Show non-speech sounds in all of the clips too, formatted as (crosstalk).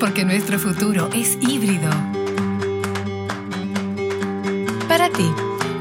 porque nuestro futuro es híbrido. Para ti,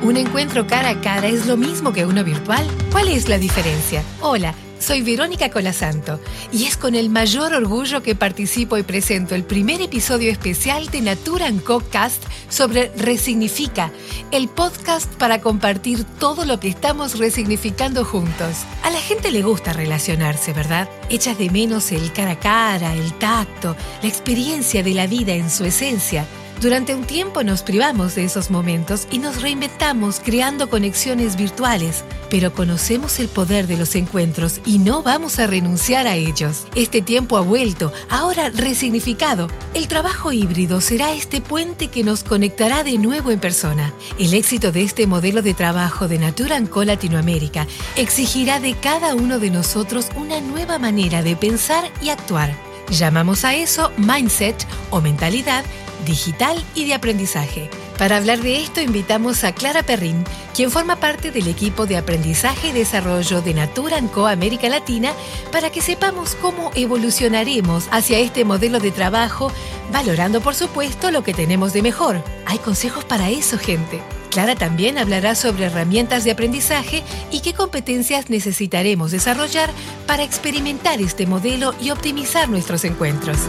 ¿un encuentro cara a cara es lo mismo que uno virtual? ¿Cuál es la diferencia? Hola. Soy Verónica Colasanto y es con el mayor orgullo que participo y presento el primer episodio especial de Natura Co Cast sobre Resignifica, el podcast para compartir todo lo que estamos resignificando juntos. A la gente le gusta relacionarse, ¿verdad? Echas de menos el cara a cara, el tacto, la experiencia de la vida en su esencia. Durante un tiempo nos privamos de esos momentos y nos reinventamos creando conexiones virtuales, pero conocemos el poder de los encuentros y no vamos a renunciar a ellos. Este tiempo ha vuelto, ahora resignificado. El trabajo híbrido será este puente que nos conectará de nuevo en persona. El éxito de este modelo de trabajo de Natura Co Latinoamérica exigirá de cada uno de nosotros una nueva manera de pensar y actuar. Llamamos a eso mindset o mentalidad digital y de aprendizaje. Para hablar de esto invitamos a Clara Perrin, quien forma parte del equipo de aprendizaje y desarrollo de Natura Co América Latina, para que sepamos cómo evolucionaremos hacia este modelo de trabajo, valorando por supuesto lo que tenemos de mejor. Hay consejos para eso, gente. Clara también hablará sobre herramientas de aprendizaje y qué competencias necesitaremos desarrollar para experimentar este modelo y optimizar nuestros encuentros.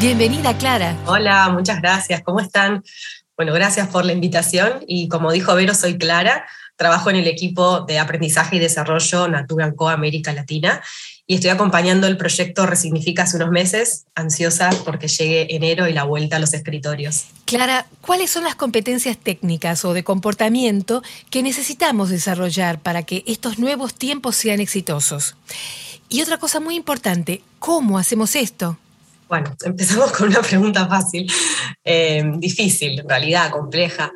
Bienvenida, Clara. Hola, muchas gracias. ¿Cómo están? Bueno, gracias por la invitación y como dijo Vero, soy Clara. Trabajo en el equipo de aprendizaje y desarrollo Natura Co América Latina y estoy acompañando el proyecto Resignifica hace unos meses, ansiosa porque llegue enero y la vuelta a los escritorios. Clara, ¿cuáles son las competencias técnicas o de comportamiento que necesitamos desarrollar para que estos nuevos tiempos sean exitosos? Y otra cosa muy importante, ¿cómo hacemos esto? Bueno, (laughs) empezamos con una pregunta fácil, eh, difícil, en realidad, compleja.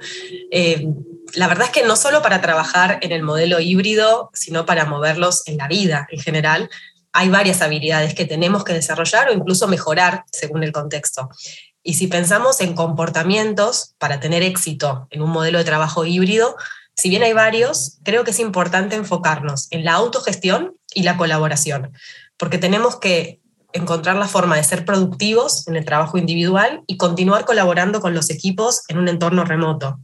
Eh, la verdad es que no solo para trabajar en el modelo híbrido, sino para moverlos en la vida en general, hay varias habilidades que tenemos que desarrollar o incluso mejorar según el contexto. Y si pensamos en comportamientos para tener éxito en un modelo de trabajo híbrido, si bien hay varios, creo que es importante enfocarnos en la autogestión y la colaboración, porque tenemos que encontrar la forma de ser productivos en el trabajo individual y continuar colaborando con los equipos en un entorno remoto.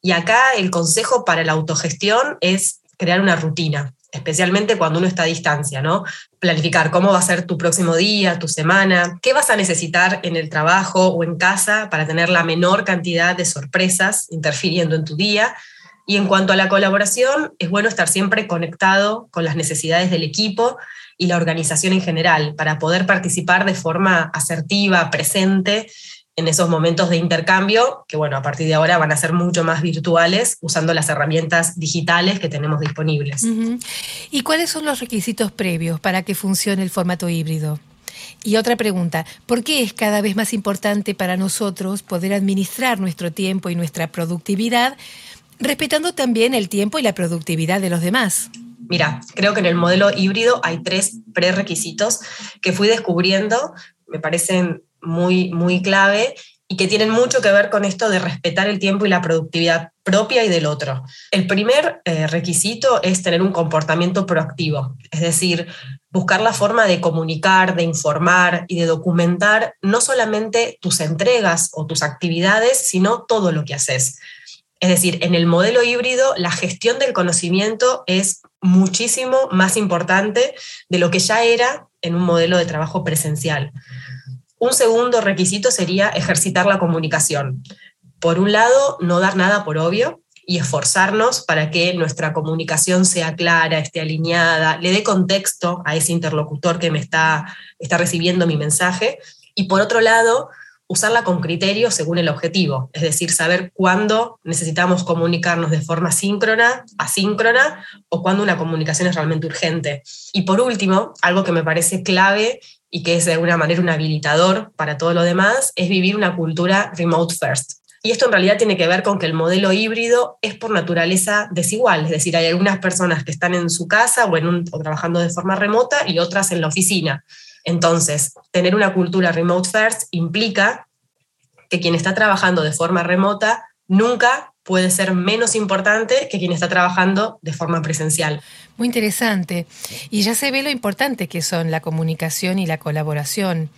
Y acá el consejo para la autogestión es crear una rutina, especialmente cuando uno está a distancia, ¿no? Planificar cómo va a ser tu próximo día, tu semana, qué vas a necesitar en el trabajo o en casa para tener la menor cantidad de sorpresas interfiriendo en tu día. Y en cuanto a la colaboración, es bueno estar siempre conectado con las necesidades del equipo y la organización en general, para poder participar de forma asertiva, presente en esos momentos de intercambio, que bueno, a partir de ahora van a ser mucho más virtuales usando las herramientas digitales que tenemos disponibles. ¿Y cuáles son los requisitos previos para que funcione el formato híbrido? Y otra pregunta, ¿por qué es cada vez más importante para nosotros poder administrar nuestro tiempo y nuestra productividad, respetando también el tiempo y la productividad de los demás? Mira, creo que en el modelo híbrido hay tres prerequisitos que fui descubriendo, me parecen muy, muy clave y que tienen mucho que ver con esto de respetar el tiempo y la productividad propia y del otro. El primer eh, requisito es tener un comportamiento proactivo, es decir, buscar la forma de comunicar, de informar y de documentar no solamente tus entregas o tus actividades, sino todo lo que haces. Es decir, en el modelo híbrido la gestión del conocimiento es muchísimo más importante de lo que ya era en un modelo de trabajo presencial. Un segundo requisito sería ejercitar la comunicación. Por un lado, no dar nada por obvio y esforzarnos para que nuestra comunicación sea clara, esté alineada, le dé contexto a ese interlocutor que me está, está recibiendo mi mensaje. Y por otro lado, usarla con criterio según el objetivo, es decir, saber cuándo necesitamos comunicarnos de forma síncrona, asíncrona o cuándo una comunicación es realmente urgente. Y por último, algo que me parece clave y que es de alguna manera un habilitador para todo lo demás, es vivir una cultura remote first. Y esto en realidad tiene que ver con que el modelo híbrido es por naturaleza desigual, es decir, hay algunas personas que están en su casa o, en un, o trabajando de forma remota y otras en la oficina. Entonces, tener una cultura remote first implica que quien está trabajando de forma remota nunca puede ser menos importante que quien está trabajando de forma presencial. Muy interesante. Y ya se ve lo importante que son la comunicación y la colaboración.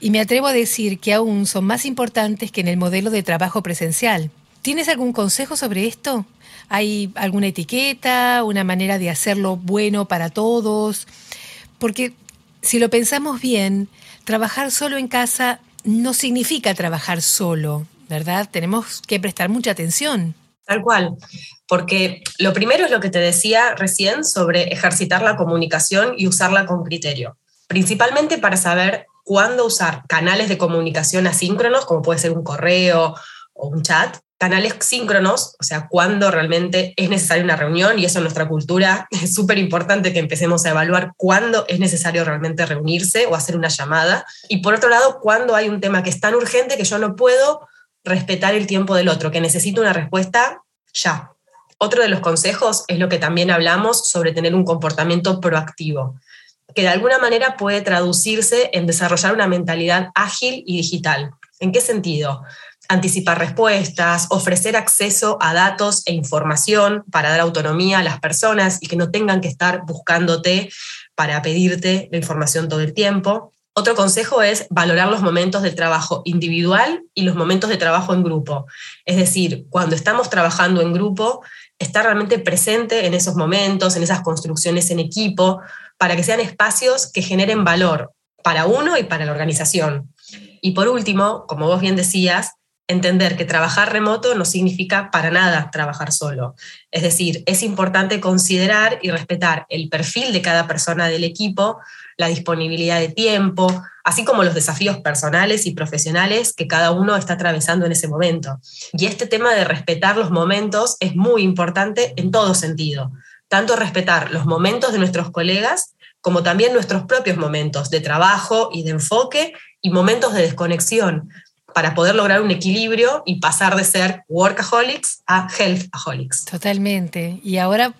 Y me atrevo a decir que aún son más importantes que en el modelo de trabajo presencial. ¿Tienes algún consejo sobre esto? ¿Hay alguna etiqueta, una manera de hacerlo bueno para todos? Porque si lo pensamos bien, trabajar solo en casa no significa trabajar solo, ¿verdad? Tenemos que prestar mucha atención. Tal cual, porque lo primero es lo que te decía recién sobre ejercitar la comunicación y usarla con criterio, principalmente para saber cuándo usar canales de comunicación asíncronos, como puede ser un correo o un chat, canales síncronos, o sea, cuándo realmente es necesaria una reunión, y eso en nuestra cultura (laughs) es súper importante que empecemos a evaluar cuándo es necesario realmente reunirse o hacer una llamada, y por otro lado, cuándo hay un tema que es tan urgente que yo no puedo respetar el tiempo del otro, que necesito una respuesta ya. Otro de los consejos es lo que también hablamos sobre tener un comportamiento proactivo, que de alguna manera puede traducirse en desarrollar una mentalidad ágil y digital. ¿En qué sentido? Anticipar respuestas, ofrecer acceso a datos e información para dar autonomía a las personas y que no tengan que estar buscándote para pedirte la información todo el tiempo. Otro consejo es valorar los momentos de trabajo individual y los momentos de trabajo en grupo. Es decir, cuando estamos trabajando en grupo, estar realmente presente en esos momentos, en esas construcciones en equipo, para que sean espacios que generen valor para uno y para la organización. Y por último, como vos bien decías, entender que trabajar remoto no significa para nada trabajar solo. Es decir, es importante considerar y respetar el perfil de cada persona del equipo, la disponibilidad de tiempo, así como los desafíos personales y profesionales que cada uno está atravesando en ese momento. Y este tema de respetar los momentos es muy importante en todo sentido, tanto respetar los momentos de nuestros colegas como también nuestros propios momentos de trabajo y de enfoque y momentos de desconexión, para poder lograr un equilibrio y pasar de ser workaholics a healthaholics. Totalmente. Y ahora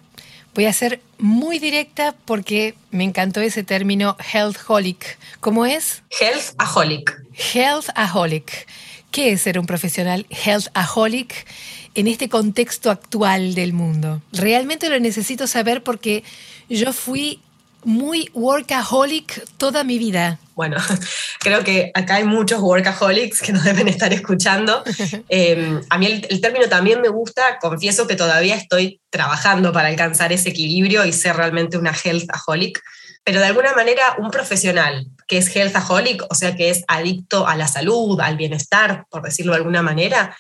voy a ser muy directa porque me encantó ese término healthaholic. ¿Cómo es? Healthaholic. Healthaholic. ¿Qué es ser un profesional healthaholic en este contexto actual del mundo? Realmente lo necesito saber porque yo fui muy workaholic toda mi vida. Bueno, (laughs) creo que acá hay muchos workaholics que nos deben estar escuchando. (laughs) Em, a mí el, término también me gusta, confieso que todavía estoy trabajando para alcanzar ese equilibrio y ser realmente una healthaholic, pero de alguna manera un profesional que es healthaholic, o sea, que es adicto a la salud, al bienestar, por decirlo de alguna manera,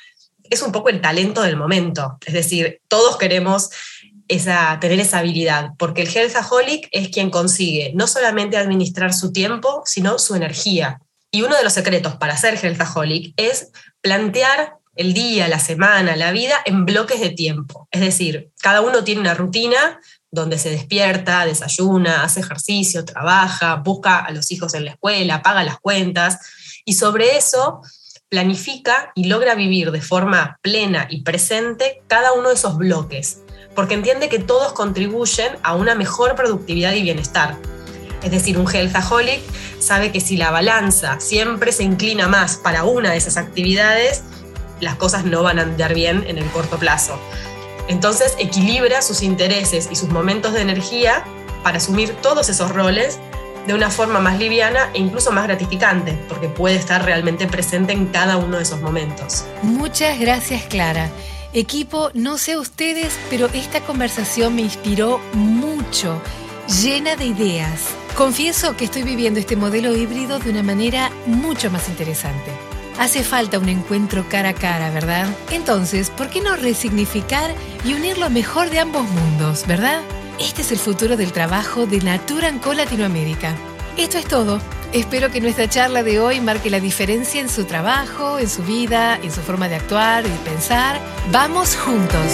es un poco el talento del momento. Es decir, todos queremos esa, tener esa habilidad, porque el healthaholic es quien consigue no solamente administrar su tiempo, sino su energía. Y uno de los secretos para ser healthaholic es plantear el día, la semana, la vida en bloques de tiempo. Es decir, cada uno tiene una rutina donde se despierta, desayuna, hace ejercicio, trabaja, busca a los hijos en la escuela, paga las cuentas y sobre eso planifica y logra vivir de forma plena y presente cada uno de esos bloques porque entiende que todos contribuyen a una mejor productividad y bienestar. Es decir, un healthaholic sabe que si la balanza siempre se inclina más para una de esas actividades, las cosas no van a andar bien en el corto plazo. Entonces equilibra sus intereses y sus momentos de energía para asumir todos esos roles de una forma más liviana e incluso más gratificante, porque puede estar realmente presente en cada uno de esos momentos. Muchas gracias, Clara. Equipo, no sé ustedes, pero esta conversación me inspiró mucho, llena de ideas. Confieso que estoy viviendo este modelo híbrido de una manera mucho más interesante. Hace falta un encuentro cara a cara, ¿verdad? Entonces, ¿por qué no resignificar y unir lo mejor de ambos mundos, verdad? Este es el futuro del trabajo de Natura Co Latinoamérica. Esto es todo. Espero que nuestra charla de hoy marque la diferencia en su trabajo, en su vida, en su forma de actuar y pensar. Vamos juntos.